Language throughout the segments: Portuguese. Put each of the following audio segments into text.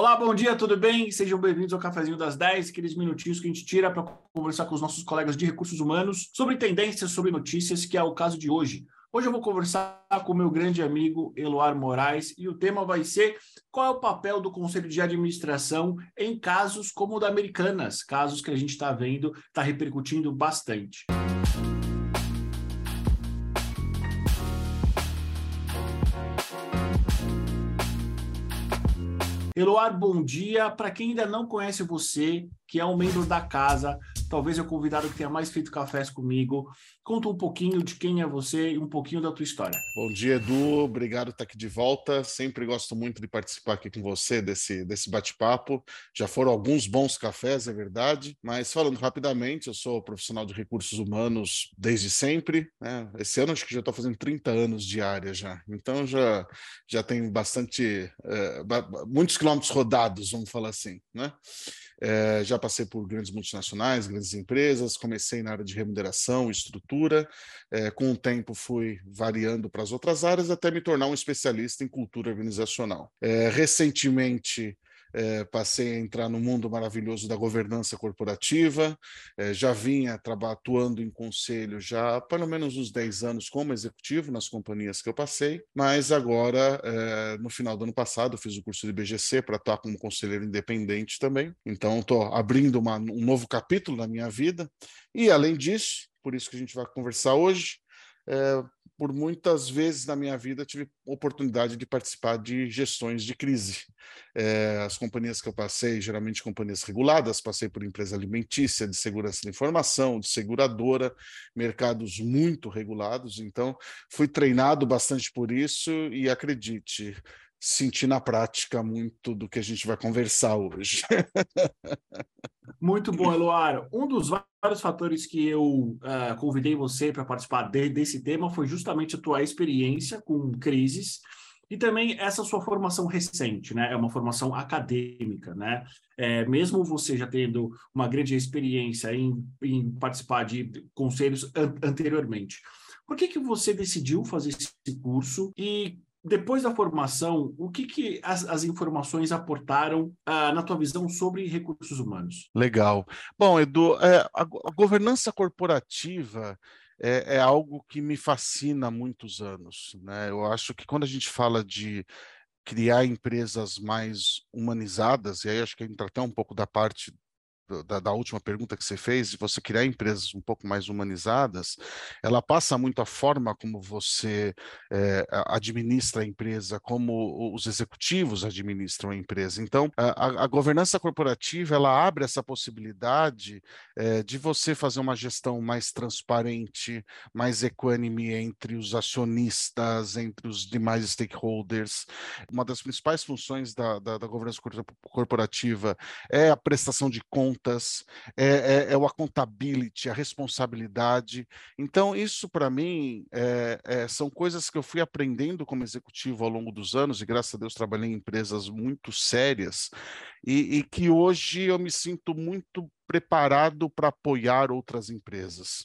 Olá, bom dia, tudo bem? Sejam bem-vindos ao Cafezinho das 10, aqueles minutinhos que a gente tira para conversar com os nossos colegas de recursos humanos sobre tendências, sobre notícias, que é o caso de hoje. Hoje eu vou conversar com o meu grande amigo Eloar Moraes e o tema vai ser qual é o papel do Conselho de Administração em casos como o da Americanas, casos que a gente está vendo, está repercutindo bastante. Eloar, bom dia. Para quem ainda não conhece você, que é um membro da casa, talvez é o convidado que tenha mais feito cafés comigo. Conta um pouquinho de quem é você e um pouquinho da tua história. Bom dia, Edu. Obrigado por estar aqui de volta. Sempre gosto muito de participar aqui com você desse, desse bate-papo. Já foram alguns bons cafés, é verdade. Mas falando rapidamente, eu sou profissional de recursos humanos desde sempre. Né? Esse ano acho que já estou fazendo 30 anos de área já. Então já, já tenho bastante, é, muitos quilômetros rodados, vamos falar assim, né? É, já passei por grandes multinacionais, grandes empresas, comecei na área de remuneração, estrutura, é, com o tempo fui variando para as outras áreas até me tornar um especialista em cultura organizacional. É, recentemente, é, passei a entrar no mundo maravilhoso da governança corporativa, é, já vinha atuando em conselho já há pelo menos uns 10 anos como executivo nas companhias que eu passei, mas agora, é, no final do ano passado, fiz o curso de BGC para atuar como conselheiro independente também, então estou abrindo uma, um novo capítulo na minha vida, e além disso, por isso que a gente vai conversar hoje, é, por muitas vezes na minha vida tive oportunidade de participar de gestões de crise. É, as companhias que eu passei, geralmente companhias reguladas, passei por empresa alimentícia, de segurança da informação, de seguradora, mercados muito regulados. Então, fui treinado bastante por isso e acredite, senti na prática muito do que a gente vai conversar hoje. Muito bom, Eloar. Um dos vários fatores que eu uh, convidei você para participar de, desse tema foi justamente a tua experiência com crises e também essa sua formação recente, né? É uma formação acadêmica, né? É, mesmo você já tendo uma grande experiência em, em participar de conselhos an anteriormente. Por que, que você decidiu fazer esse curso e depois da formação, o que, que as, as informações aportaram uh, na tua visão sobre recursos humanos? Legal. Bom, Edu, é, a, a, governança corporativa é, é, algo que me fascina há muitos anos. Né? Eu acho que quando a gente fala de criar empresas mais humanizadas, e aí acho que entra até um pouco da parte da, da, última pergunta que você fez, de você criar empresas um pouco mais humanizadas, ela passa muito a forma como você é, administra a empresa, como os executivos administram a empresa. Então, a, a governança corporativa ela abre essa possibilidade é, de você fazer uma gestão mais transparente, mais equânime entre os acionistas, entre os demais stakeholders. Uma das principais funções da, da, da governança corporativa é a prestação de contas contas, é, é, é o accountability, a responsabilidade. Então, isso para mim é, é, são coisas que eu fui aprendendo como executivo ao longo dos anos, e graças a Deus trabalhei em empresas muito sérias, e, e que hoje eu me sinto muito preparado para apoiar outras empresas.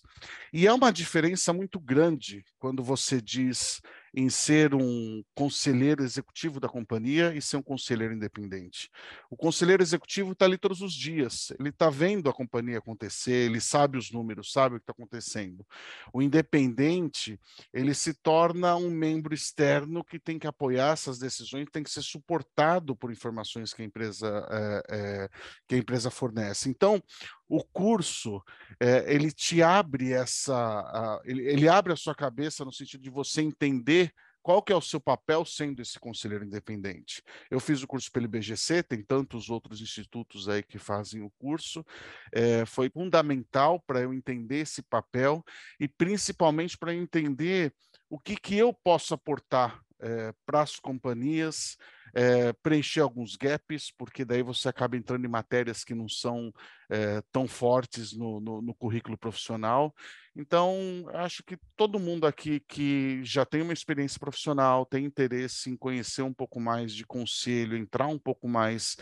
E é uma diferença muito grande quando você diz em ser um conselheiro executivo da companhia e ser um conselheiro independente. O conselheiro executivo está ali todos os dias, ele está vendo a companhia acontecer, ele sabe os números, sabe o que está acontecendo. O independente, ele se torna um membro externo que tem que apoiar essas decisões, tem que ser suportado por informações que a empresa, é, é, que a empresa fornece. Então, o curso é, ele te abre essa, ele, ele, abre a sua cabeça no sentido de você entender qual que é o seu papel sendo esse conselheiro independente. Eu fiz o curso pelo IBGC, tem tantos outros institutos aí que fazem o curso, é, foi fundamental para eu entender esse papel e principalmente para entender o que, que eu posso aportar é, para as companhias, é, preencher alguns gaps, porque daí você acaba entrando em matérias que não são é, tão fortes no, no, no, currículo profissional. Então, acho que todo mundo aqui que já tem uma experiência profissional, tem interesse em conhecer um pouco mais de conselho, entrar um pouco mais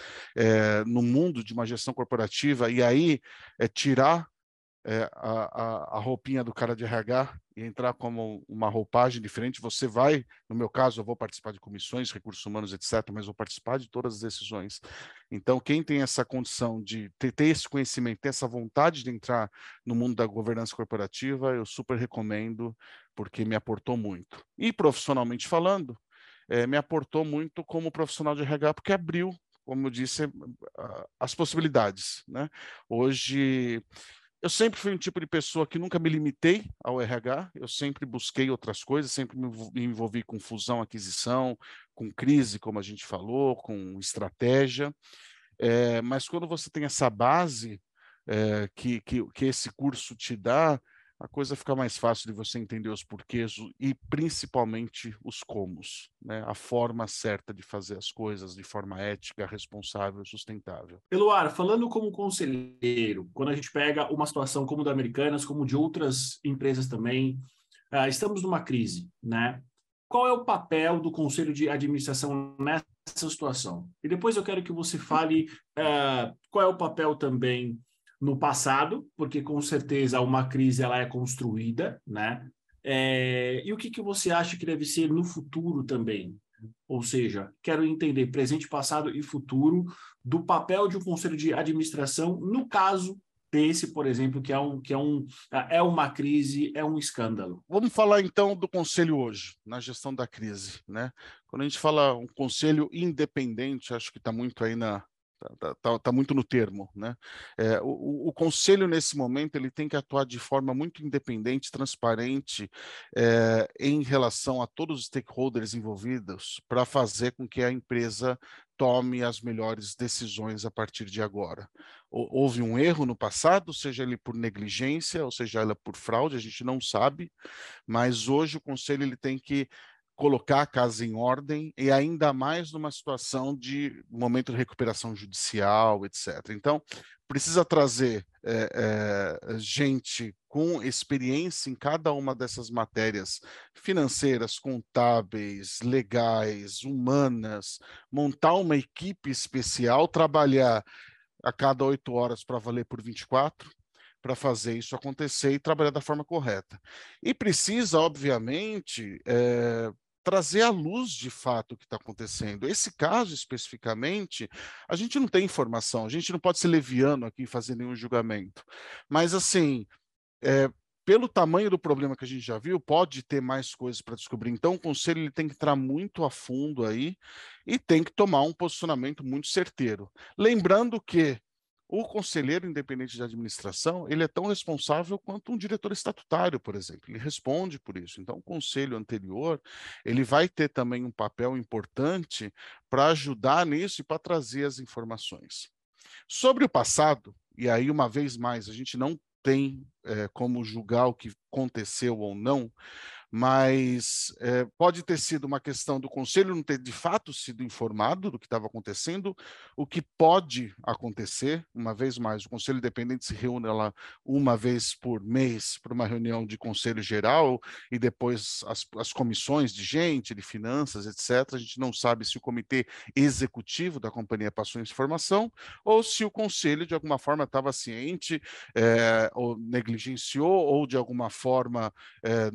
no mundo de uma gestão corporativa e aí tirar a, a, a, roupinha do cara de RH e entrar como uma roupagem diferente, você vai, no meu caso, eu vou participar de comissões, recursos humanos, etc., mas vou participar de todas as decisões. Então, quem tem essa condição de ter, ter esse conhecimento, ter essa vontade de entrar no mundo da governança corporativa, eu super recomendo, porque me aportou muito. E profissionalmente falando, é, me aportou muito como profissional de RH, porque abriu, como eu disse, as possibilidades. Né? Hoje eu sempre fui um tipo de pessoa que nunca me limitei ao RH, eu sempre busquei outras coisas, sempre me envolvi com fusão, aquisição, com crise, como a gente falou, com estratégia. É, mas quando você tem essa base é, que, que, que esse curso te dá, a coisa fica mais fácil de você entender os porquês e principalmente os comos, né? a forma certa de fazer as coisas de forma ética, responsável e sustentável. Eloar, falando como conselheiro, quando a gente pega uma situação como da Americanas, como de outras empresas também, uh, estamos numa crise, né? Qual é o papel do conselho de administração nessa situação? E depois eu quero que você fale uh, qual é o papel também no passado, porque com certeza uma crise ela é construída, né? É, e o que, que você acha que deve ser no futuro também? Ou seja, quero entender presente, passado e futuro do papel de um conselho de administração no caso desse, por exemplo, que é um que é um é uma crise, é um escândalo. Vamos falar então do conselho hoje, na gestão da crise, né? Quando a gente fala um conselho independente, acho que está muito aí na Está tá, tá muito no termo, né? É, o, o, conselho nesse momento ele tem que atuar de forma muito independente, transparente é, em relação a todos os stakeholders envolvidos para fazer com que a empresa tome as melhores decisões a partir de agora. Houve um erro no passado, seja ele por negligência ou seja ela por fraude, a gente não sabe, mas hoje o conselho ele tem que colocar a casa em ordem e ainda mais numa situação de momento de recuperação judicial, etc. Então, precisa trazer é, é, gente com experiência em cada uma dessas matérias financeiras, contábeis, legais, humanas, montar uma equipe especial, trabalhar a cada oito horas para valer por 24, para fazer isso acontecer e trabalhar da forma correta. E precisa, obviamente, é, trazer à luz de fato o que está acontecendo. Esse caso especificamente, a gente não tem informação, a gente não pode ser leviano aqui e fazer nenhum julgamento. Mas assim, é, pelo tamanho do problema que a gente já viu, pode ter mais coisas para descobrir. Então, o conselho ele tem que entrar muito a fundo aí e tem que tomar um posicionamento muito certeiro. Lembrando que o conselheiro independente de administração, ele é tão responsável quanto um diretor estatutário, por exemplo. Ele responde por isso. Então, o conselho anterior, ele vai ter também um papel importante para ajudar nisso e para trazer as informações. Sobre o passado, e aí, uma vez mais, a gente não tem é, como julgar o que aconteceu ou não, mas é, pode ter sido uma questão do conselho não ter de fato sido informado do que estava acontecendo, o que pode acontecer, uma vez mais, o conselho independente se reúne lá uma vez por mês para uma reunião de conselho geral e depois as, as comissões de gente, de finanças, etc. A gente não sabe se o comitê executivo da companhia passou informação ou se o conselho de alguma forma estava ciente é, ou negligenciou ou de alguma forma é,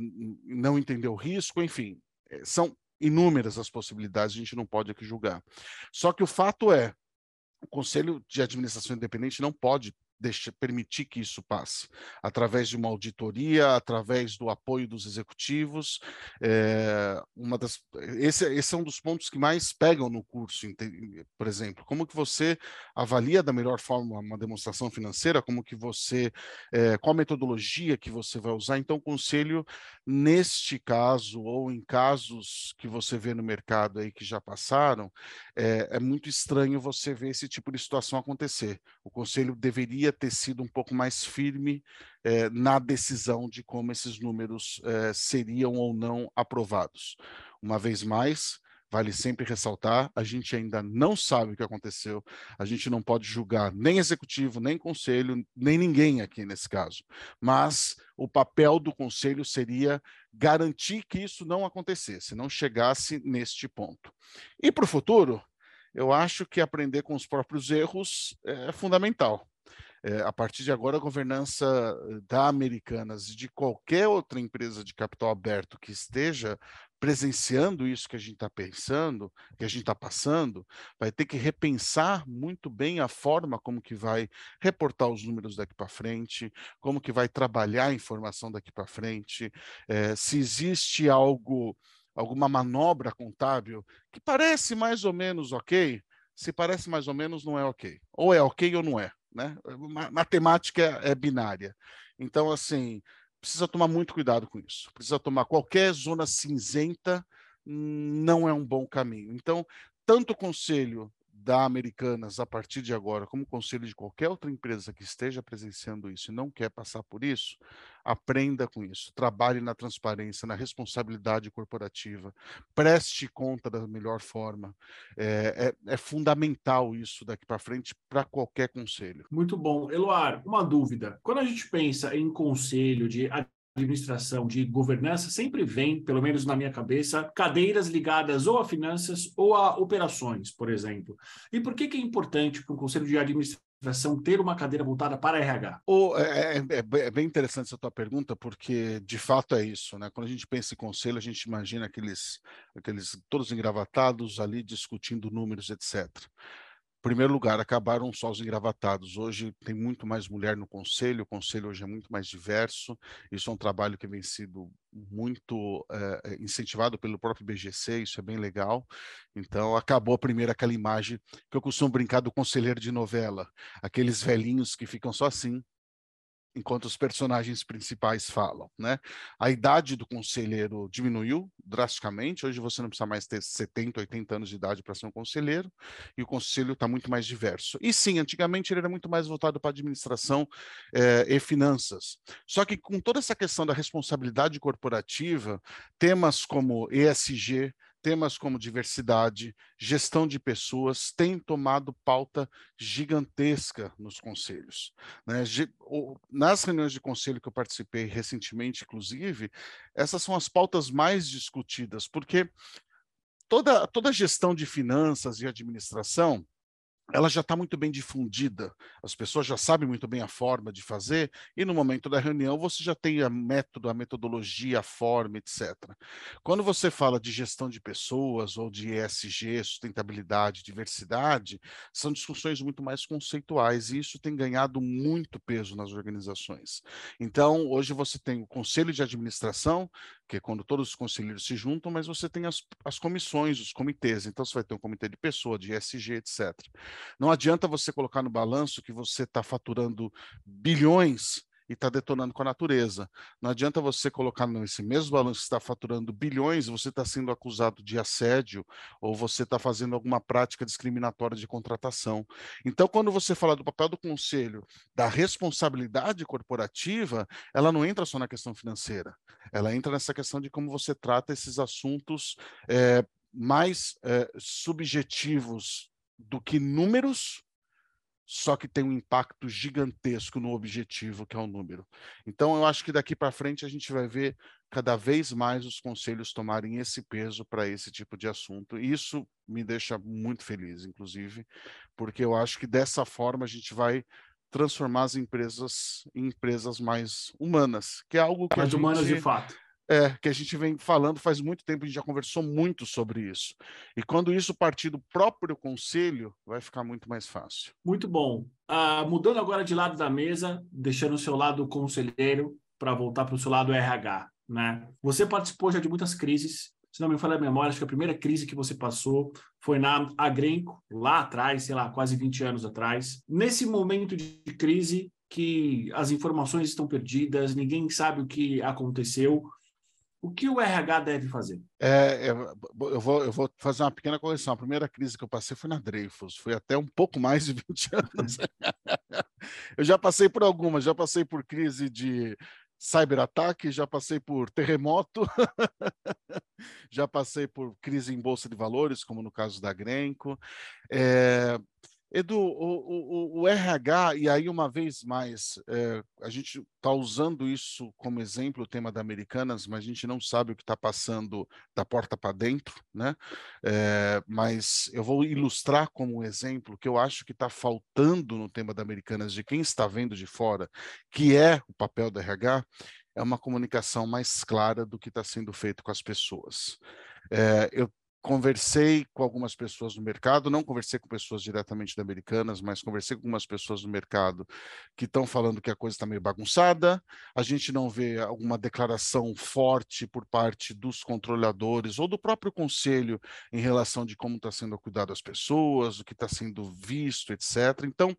não não entender o risco, enfim, eh, são inúmeras as possibilidades, a gente não pode aqui julgar. Só que o fato é, o Conselho de Administração Independente não pode deixa, permitir que isso passe, através de uma auditoria, através do apoio dos executivos. É, uma das, esse, esse é um dos pontos que mais pegam no curso, por exemplo. Como que você avalia da melhor forma uma demonstração financeira? Como que você, é, qual metodologia que você vai usar? Então, conselho, neste caso, ou em casos que você vê no mercado aí que já passaram, é, é muito estranho você ver esse tipo de situação acontecer. O conselho deveria ter sido um pouco mais firme eh, na decisão de como esses números eh, seriam ou não aprovados. Uma vez mais, vale sempre ressaltar, a gente ainda não sabe o que aconteceu, a gente não pode julgar nem executivo, nem conselho, nem ninguém aqui nesse caso. Mas o papel do conselho seria garantir que isso não acontecesse, não chegasse neste ponto. E para o futuro, eu acho que aprender com os próprios erros é fundamental. É, a partir de agora, a governança da Americanas e de qualquer outra empresa de capital aberto que esteja presenciando isso que a gente está pensando, que a gente está passando, vai ter que repensar muito bem a forma como que vai reportar os números daqui para frente, como que vai trabalhar a informação daqui para frente, é, se existe algo, alguma manobra contábil que parece mais ou menos ok, se parece mais ou menos não é ok, ou é ok ou não é, né? Matemática é, binária. Então, assim, precisa tomar muito cuidado com isso. Precisa tomar qualquer zona cinzenta não é um bom caminho. Então, tanto o conselho da Americanas a partir de agora, como conselho de qualquer outra empresa que esteja presenciando isso e não quer passar por isso, aprenda com isso, trabalhe na transparência, na responsabilidade corporativa, preste conta da melhor forma. É, é, é fundamental isso daqui para frente para qualquer conselho. Muito bom. Eloar, uma dúvida. Quando a gente pensa em conselho de administração, de governança, sempre vem, pelo menos na minha cabeça, cadeiras ligadas ou a finanças ou a operações, por exemplo. E por que, que é importante para o Conselho de Administração ter uma cadeira voltada para RH? Oh, é, é, é, bem interessante essa tua pergunta, porque de fato é isso, né? Quando a gente pensa em conselho, a gente imagina aqueles, aqueles todos engravatados ali discutindo números, etc primeiro lugar, acabaram só os engravatados. Hoje tem muito mais mulher no conselho, o conselho hoje é muito mais diverso. Isso é um trabalho que vem sido muito é, incentivado pelo próprio BGC, isso é bem legal. Então, acabou a primeira aquela imagem que eu costumo brincar do conselheiro de novela, aqueles velhinhos que ficam só assim, enquanto os personagens principais falam, né? A idade do conselheiro diminuiu drasticamente. Hoje você não precisa mais ter 70, 80 anos de idade para ser um conselheiro, e o conselho está muito mais diverso. E sim, antigamente ele era muito mais voltado para administração eh, e finanças. Só que com toda essa questão da responsabilidade corporativa, temas como ESG, temas como diversidade, gestão de pessoas têm tomado pauta gigantesca nos conselhos. Né? Nas reuniões de conselho que eu participei recentemente, inclusive, essas são as pautas mais discutidas, porque toda, toda gestão de finanças e administração ela já está muito bem difundida, as pessoas já sabem muito bem a forma de fazer, e no momento da reunião você já tem a método, a metodologia, a forma, etc. Quando você fala de gestão de pessoas ou de ESG, sustentabilidade, diversidade, são discussões muito mais conceituais, e isso tem ganhado muito peso nas organizações. Então, hoje você tem o conselho de administração, que é quando todos os conselheiros se juntam, mas você tem as, as comissões, os comitês. Então, você vai ter um comitê de pessoa, de ESG, etc. Não adianta você colocar no balanço que você está faturando bilhões e está detonando com a natureza. Não adianta você colocar nesse mesmo balanço que está faturando bilhões e você está sendo acusado de assédio ou você está fazendo alguma prática discriminatória de contratação. Então, quando você fala do papel do conselho, da responsabilidade corporativa, ela não entra só na questão financeira, ela entra nessa questão de como você trata esses assuntos é, mais é, subjetivos do que números só que tem um impacto gigantesco no objetivo, que é o número. Então, eu acho que daqui para frente a gente vai ver cada vez mais os conselhos tomarem esse peso para esse tipo de assunto. E isso me deixa muito feliz, inclusive, porque eu acho que dessa forma a gente vai transformar as empresas em empresas mais humanas, que é algo que mais humanas de fato é, que a gente vem falando faz muito tempo, a gente já conversou muito sobre isso. E quando isso partir do próprio conselho, vai ficar muito mais fácil. Muito bom. Uh, mudando agora de lado da mesa, deixando o seu lado conselheiro para voltar para o seu lado RH. Né? Você participou já de muitas crises. Se não me falha a memória, acho que a primeira crise que você passou foi na Agrenco, lá atrás, sei lá, quase 20 anos atrás. Nesse momento de crise, que as informações estão perdidas, ninguém sabe o que aconteceu. O que o RH deve fazer? É, eu, vou, eu vou fazer uma pequena correção. A primeira crise que eu passei foi na Dreyfus, foi até um pouco mais de 20 anos. eu já passei por algumas, já passei por crise de cyberataque, já passei por terremoto, já passei por crise em bolsa de valores, como no caso da Grenco. É, Edu, o, o, o, RH, e aí uma vez mais, é, a gente está usando isso como exemplo, o tema da Americanas, mas a gente não sabe o que está passando da porta para dentro, né? É, mas eu vou ilustrar como exemplo que eu acho que está faltando no tema da Americanas, de quem está vendo de fora, que é o papel do RH, é uma comunicação mais clara do que está sendo feito com as pessoas. É, eu conversei com algumas pessoas no mercado, não conversei com pessoas diretamente da Americanas, mas conversei com algumas pessoas no mercado que estão falando que a coisa está meio bagunçada. A gente não vê alguma declaração forte por parte dos controladores ou do próprio conselho em relação de como está sendo cuidado as pessoas, o que está sendo visto, etc. Então,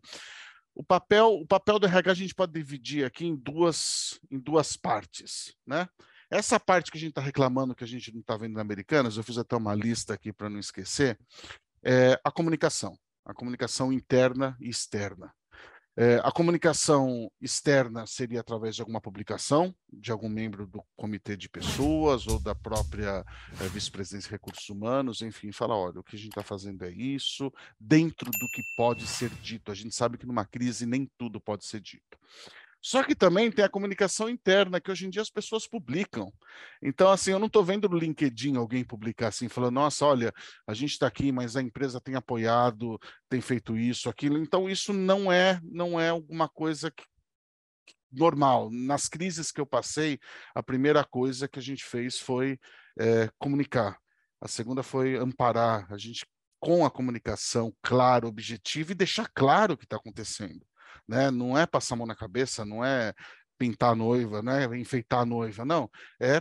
o papel, o papel do RH a gente pode dividir aqui em duas, em duas partes, né? Essa parte que a gente está reclamando que a gente não está vendo na Americanas, eu fiz até uma lista aqui para não esquecer, é a comunicação, a comunicação interna e externa. É, a comunicação externa seria através de alguma publicação, de algum membro do comitê de pessoas ou da própria é, vice-presidência de recursos humanos, enfim, fala, olha, o que a gente está fazendo é isso, dentro do que pode ser dito. A gente sabe que numa crise nem tudo pode ser dito. Só que também tem a comunicação interna, que hoje em dia as pessoas publicam. Então, assim, eu não estou vendo no LinkedIn alguém publicar assim, falando, nossa, olha, a gente está aqui, mas a empresa tem apoiado, tem feito isso, aquilo. Então, isso não é, não é alguma coisa que, normal. Nas crises que eu passei, a primeira coisa que a gente fez foi é, comunicar. A segunda foi amparar. A gente com a comunicação clara, objetiva e deixar claro o que está acontecendo né? Não é passar a mão na cabeça, não é pintar a noiva, né? Enfeitar a noiva, não. É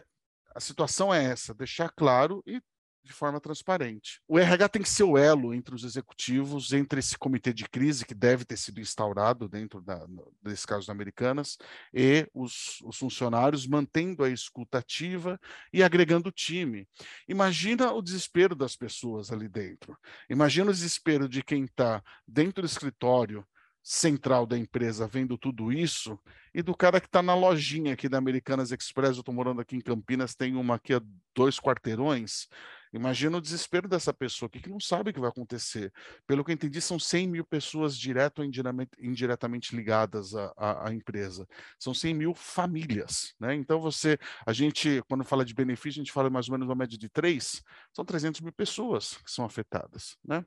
a situação é essa, deixar claro e de forma transparente. O RH tem que ser o elo entre os executivos, entre esse comitê de crise que deve ter sido instaurado dentro da, desse caso da Americanas, e os, os funcionários, mantendo a escuta ativa e agregando o time. Imagina o desespero das pessoas ali dentro. Imagina o desespero de quem está dentro do escritório, central da empresa vendo tudo isso e do cara que está na lojinha aqui da Americanas Express, eu estou morando aqui em Campinas, tem uma aqui a dois quarteirões. Imagina o desespero dessa pessoa que, que não sabe o que vai acontecer. Pelo que eu entendi, são 100 mil pessoas direto ou indiretamente, ligadas à, à, à, empresa. São 100 mil famílias. Né? Então, você, a gente, quando fala de benefício, a gente fala mais ou menos uma média de três, são 300 mil pessoas que são afetadas. Né?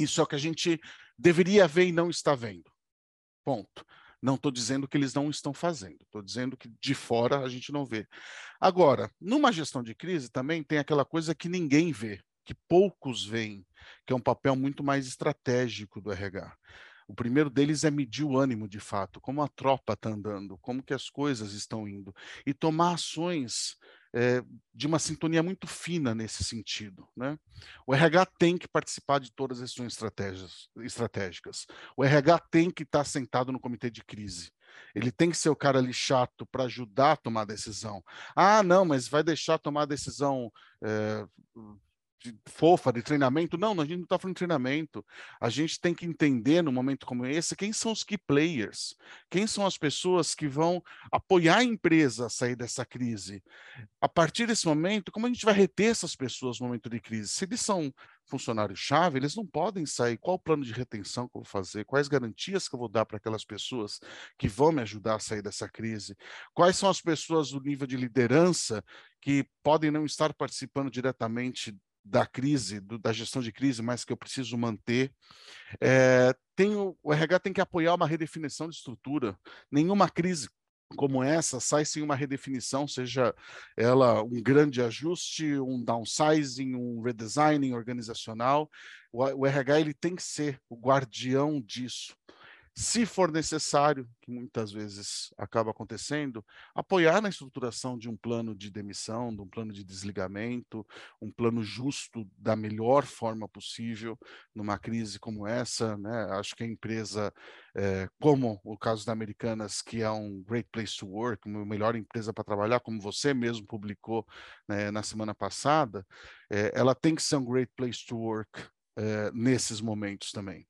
É o que a gente deveria ver e não está vendo. Ponto. Não estou dizendo que eles não estão fazendo, estou dizendo que de fora a gente não vê. Agora, numa gestão de crise também tem aquela coisa que ninguém vê, que poucos veem, que é um papel muito mais estratégico do RH. O primeiro deles é medir o ânimo de fato, como a tropa está andando, como que as coisas estão indo, e tomar ações é, de uma sintonia muito fina nesse sentido. Né? O RH tem que participar de todas as decisões estratégicas. O RH tem que estar sentado no comitê de crise. Ele tem que ser o cara ali chato para ajudar a tomar a decisão. Ah, não, mas vai deixar tomar a decisão é, de fofa, de treinamento. Não, a gente não está falando de treinamento. A gente tem que entender, num momento como esse, quem são os key players, quem são as pessoas que vão apoiar a empresa a sair dessa crise. A partir desse momento, como a gente vai reter essas pessoas no momento de crise? Se eles são funcionários-chave, eles não podem sair. Qual o plano de retenção que eu vou fazer? Quais garantias que eu vou dar para aquelas pessoas que vão me ajudar a sair dessa crise? Quais são as pessoas do nível de liderança que podem não estar participando diretamente da crise, do, da gestão de crise, mas que eu preciso manter. É, o RH tem que apoiar uma redefinição de estrutura. Nenhuma crise como essa sai sem uma redefinição, seja ela um grande ajuste, um downsizing, um redesigning organizacional. O, o RH ele tem que ser o guardião disso se for necessário, que muitas vezes acaba acontecendo, apoiar na estruturação de um plano de demissão, de um plano de desligamento, um plano justo da melhor forma possível numa crise como essa. Né? Acho que a empresa, é, como o caso da Americanas, que é um great place to work, uma melhor empresa para trabalhar, como você mesmo publicou né, na semana passada, é, ela tem que ser um great place to work é, nesses momentos também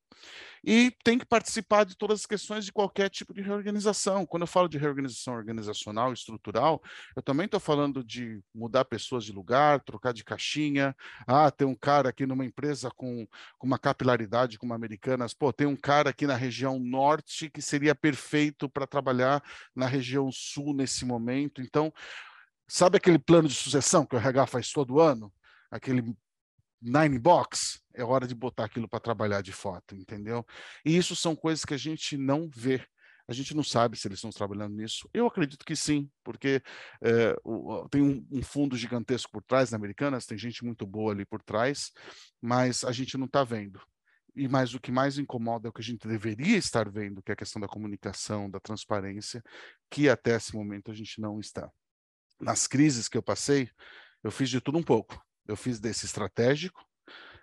e tem que participar de todas as questões de qualquer tipo de reorganização. Quando eu falo de reorganização organizacional, estrutural, eu também estou falando de mudar pessoas de lugar, trocar de caixinha. Ah, tem um cara aqui numa empresa com, com uma capilaridade como Americanas, pô, tem um cara aqui na região norte que seria perfeito para trabalhar na região sul nesse momento. Então, sabe aquele plano de sucessão que o RH faz todo ano? Aquele nine box, é hora de botar aquilo para trabalhar de foto, entendeu? E isso são coisas que a gente não vê. A gente não sabe se eles estão trabalhando nisso. Eu acredito que sim, porque é, o, tem um, um, fundo gigantesco por trás na Americanas, tem gente muito boa ali por trás, mas a gente não está vendo. E mais o que mais incomoda é o que a gente deveria estar vendo, que é a questão da comunicação, da transparência, que até esse momento a gente não está. Nas crises que eu passei, eu fiz de tudo um pouco eu fiz desse estratégico,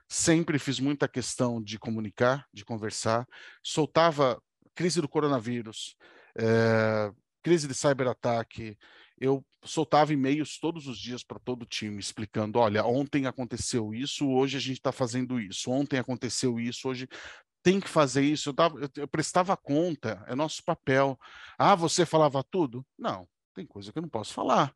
sempre fiz muita questão de comunicar, de conversar, soltava crise do coronavírus, é, crise de cyberataque, eu soltava e-mails todos os dias para todo o time, explicando: olha, ontem aconteceu isso, hoje a gente está fazendo isso, ontem aconteceu isso, hoje tem que fazer isso. Eu, dava, eu, eu, prestava conta, é nosso papel. Ah, você falava tudo? Não, tem coisa que eu não posso falar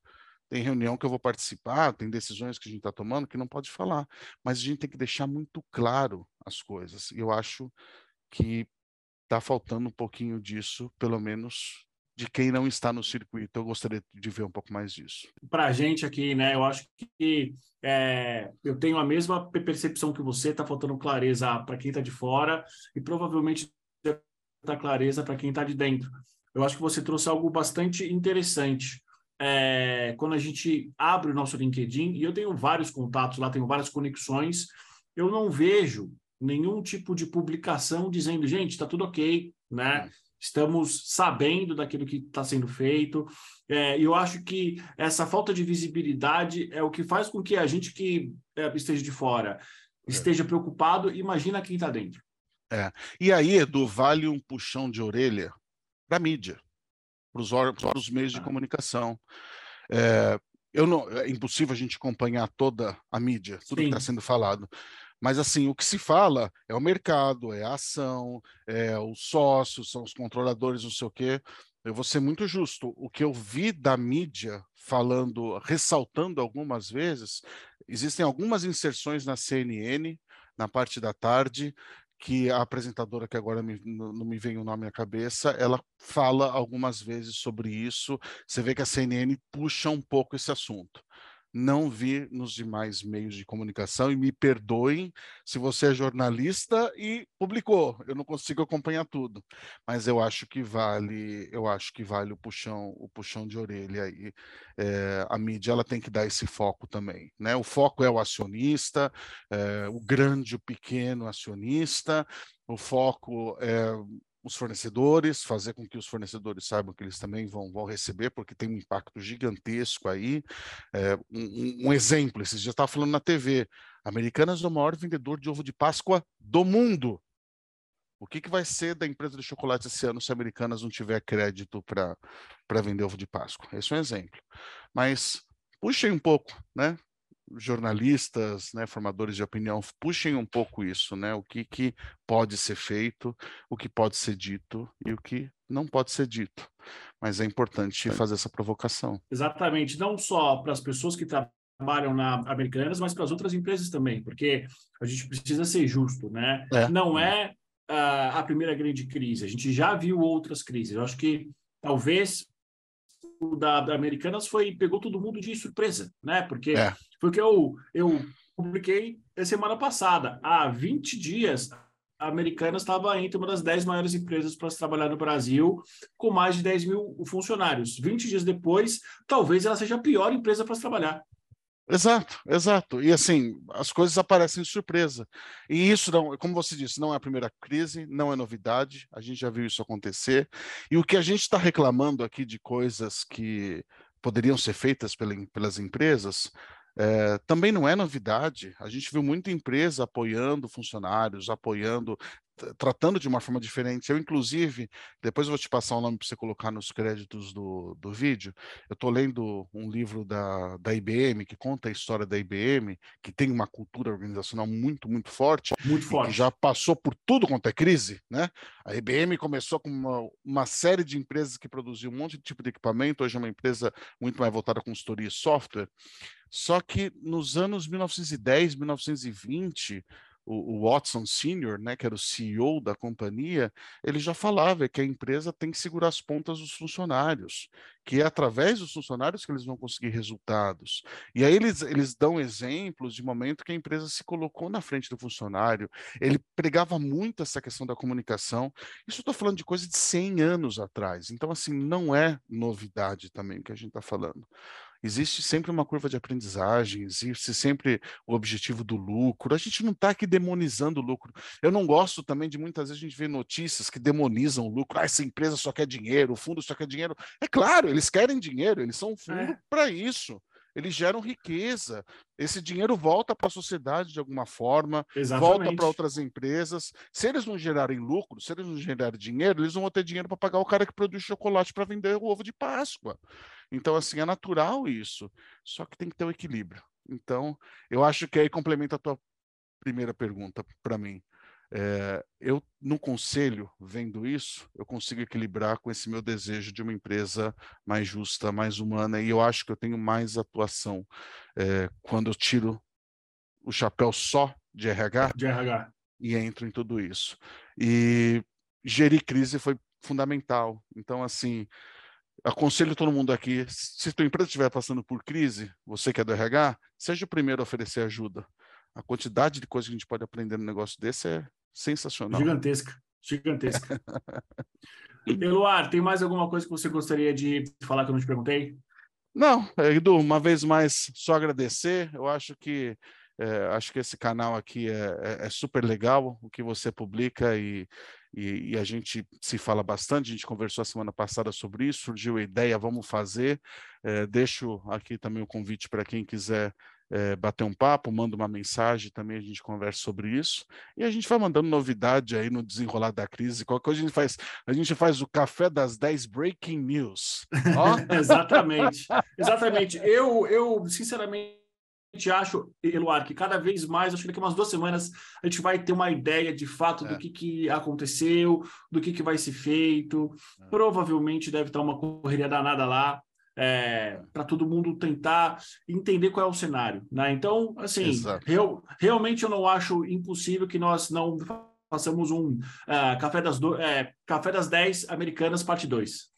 tem reunião que eu vou participar, tem decisões que a gente está tomando que não pode falar, mas a gente tem que deixar muito claro as coisas. E eu acho que está faltando um pouquinho disso, pelo menos de quem não está no circuito. Eu gostaria de ver um pouco mais disso. Para a gente aqui, né? Eu acho que é, eu tenho a mesma percepção que você. Está faltando clareza para quem está de fora e provavelmente está clareza para quem está de dentro. Eu acho que você trouxe algo bastante interessante é, quando a gente abre o nosso LinkedIn, e eu tenho vários contatos lá, tenho várias conexões, eu não vejo nenhum tipo de publicação dizendo, gente, está tudo ok, né? Estamos sabendo daquilo que está sendo feito. É, e eu acho que essa falta de visibilidade é o que faz com que a gente que é, esteja de fora é. esteja preocupado. Imagina quem está dentro. É. E aí, Edu, vale um puxão de orelha para a mídia para os outros meios de comunicação. É, eu não, é impossível a gente acompanhar toda a mídia, tudo Sim. que está sendo falado. Mas, assim, o que se fala é o mercado, é a ação, é os sócios, são os controladores, não sei o quê. Eu vou ser muito justo. O que eu vi da mídia falando, ressaltando algumas vezes, existem algumas inserções na CNN, na parte da tarde, que a apresentadora, que agora me, não me vem o nome na cabeça, ela fala algumas vezes sobre isso. Você vê que a CNN puxa um pouco esse assunto não vi nos demais meios de comunicação e me perdoem se você é jornalista e publicou. Eu não consigo acompanhar tudo, mas eu acho que vale, eu acho que vale o puxão, o puxão de orelha aí. É, a mídia ela tem que dar esse foco também, né? O foco é o acionista, é, o grande, o pequeno acionista. O foco é os fornecedores, fazer com que os fornecedores saibam que eles também vão, vão receber, porque tem um impacto gigantesco aí. É, um, um, exemplo, esses dias estava falando na TV, Americanas é o maior vendedor de ovo de Páscoa do mundo. O que, que vai ser da empresa de chocolate esse ano se Americanas não tiver crédito para vender ovo de Páscoa? Esse é um exemplo. Mas puxem um pouco, né? Jornalistas, né, formadores de opinião, puxem um pouco isso, né? O que, que pode ser feito, o que pode ser dito e o que não pode ser dito. Mas é importante fazer essa provocação. Exatamente, não só para as pessoas que trabalham na Americanas, mas para as outras empresas também, porque a gente precisa ser justo, né? É. Não é uh, a primeira grande crise, a gente já viu outras crises. Eu acho que talvez o da, da Americanas foi pegou todo mundo de surpresa, né? Porque é. Foi o que eu, eu publiquei semana passada. Há 20 dias, a Americanas estava entre uma das 10 maiores empresas para se trabalhar no Brasil, com mais de 10 mil funcionários. 20 dias depois, talvez ela seja a pior empresa para se trabalhar. Exato, exato. E assim, as coisas aparecem de surpresa. E isso, não, como você disse, não é a primeira crise, não é novidade, a gente já viu isso acontecer. E o que a gente está reclamando aqui de coisas que poderiam ser feitas pela, pelas empresas, é, também não é novidade. A gente viu muita empresa apoiando funcionários, apoiando tratando de uma forma diferente. Eu, inclusive, depois eu vou te passar o nome para você colocar nos créditos do, do vídeo. Eu estou lendo um livro da, da IBM que conta a história da IBM, que tem uma cultura organizacional muito, muito forte. Muito forte. Que já passou por tudo quanto é crise. Né? A IBM começou com uma, uma série de empresas que produziam um monte de tipo de equipamento, hoje é uma empresa muito mais voltada a consultoria e software. Só que nos anos 1910, 1920, o, Watson Senior, né, que era o CEO da companhia, ele já falava que a empresa tem que segurar as pontas dos funcionários, que é através dos funcionários que eles vão conseguir resultados. E aí eles, eles dão exemplos de momento que a empresa se colocou na frente do funcionário, ele pregava muito essa questão da comunicação. Isso estou falando de coisa de 100 anos atrás, então assim, não é novidade também o que a gente está falando existe sempre uma curva de aprendizagem, existe sempre o objetivo do lucro. A gente não está aqui demonizando o lucro. Eu não gosto também de muitas vezes a gente ver notícias que demonizam o lucro. Ah, essa empresa só quer dinheiro, o fundo só quer dinheiro. É claro, eles querem dinheiro, eles são um fundo é. para isso eles geram riqueza. Esse dinheiro volta para a sociedade de alguma forma, Exatamente. volta para outras empresas. Se eles não gerarem lucro, se eles não gerarem dinheiro, eles não vão ter dinheiro para pagar o cara que produz chocolate para vender o ovo de Páscoa. Então, assim, é natural isso. Só que tem que ter um equilíbrio. Então, eu acho que aí complementa a tua primeira pergunta para mim. É, eu, no conselho, vendo isso, eu consigo equilibrar com esse meu desejo de uma empresa mais justa, mais humana, e eu acho que eu tenho mais atuação é, quando eu tiro o chapéu só de RH, de RH e entro em tudo isso. E gerir crise foi fundamental. Então, assim, aconselho todo mundo aqui, se tua empresa estiver passando por crise, você que é do RH, seja o primeiro a oferecer ajuda. A quantidade de coisas que a gente pode aprender no negócio desse é sensacional. Gigantesca, gigantesca. Eluar, tem mais alguma coisa que você gostaria de falar que eu não te perguntei? Não, Edu, uma vez mais, só agradecer. Eu acho que é, acho que esse canal aqui é, é, é super legal, o que você publica e, e, e, a gente se fala bastante. A gente conversou a semana passada sobre isso, surgiu a ideia, vamos fazer. É, deixo aqui também o convite para quem quiser é, bater um papo, manda uma mensagem, também a gente conversa sobre isso. E a gente vai mandando novidade aí no desenrolar da crise. Qualquer coisa a gente faz, a gente faz o café das 10 breaking news. exatamente. Exatamente. Eu, eu, sinceramente, acho, Eluar, que cada vez mais, acho que daqui umas duas semanas, a gente vai ter uma ideia de fato é. do que, que aconteceu, do que, que vai ser feito. É. Provavelmente deve estar uma correria danada lá é, para todo mundo tentar entender qual é o cenário. Né? Então, assim, real, realmente eu não acho impossível que nós não façamos um uh, café, das do, é, café das 10 americanas, parte 2.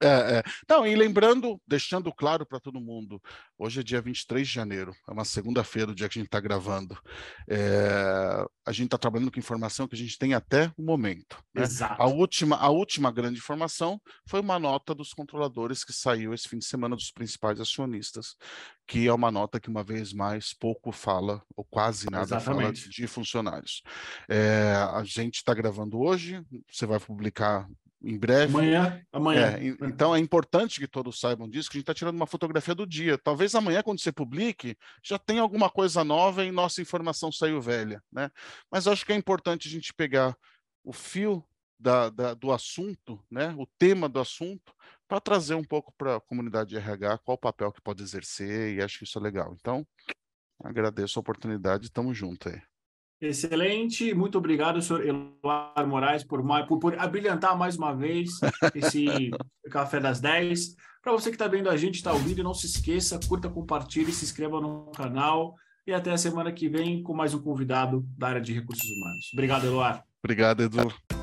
É, é. Não, e lembrando, deixando claro para todo mundo, hoje é dia 23 de janeiro, é uma segunda-feira, o dia que a gente está gravando. É, a gente está trabalhando com informação que a gente tem até o momento. Né? Exato. A última, a última grande informação foi uma nota dos controladores que saiu esse fim de semana dos principais acionistas, que é uma nota que, uma vez mais, pouco fala, ou quase nada Exatamente. fala de funcionários. É, a gente está gravando hoje, você vai publicar em breve. Amanhã, amanhã. É, então é importante que todos saibam disso, que a gente está tirando uma fotografia do dia. Talvez amanhã, quando você publique, já tenha alguma coisa nova e nossa informação saiu velha. Né? Mas acho que é importante a gente pegar o fio da, da, do assunto, né? o tema do assunto, para trazer um pouco para a comunidade de RH qual o papel que pode exercer, e acho que isso é legal. Então, agradeço a oportunidade, estamos juntos aí. Excelente, muito obrigado, senhor Eloar Moraes, por, por, por abrilhantar mais uma vez esse Café das 10. Para você que está vendo a gente, está ouvindo, não se esqueça, curta, compartilhe, se inscreva no canal e até a semana que vem com mais um convidado da área de recursos humanos. Obrigado, Eloar. Obrigado, Edu.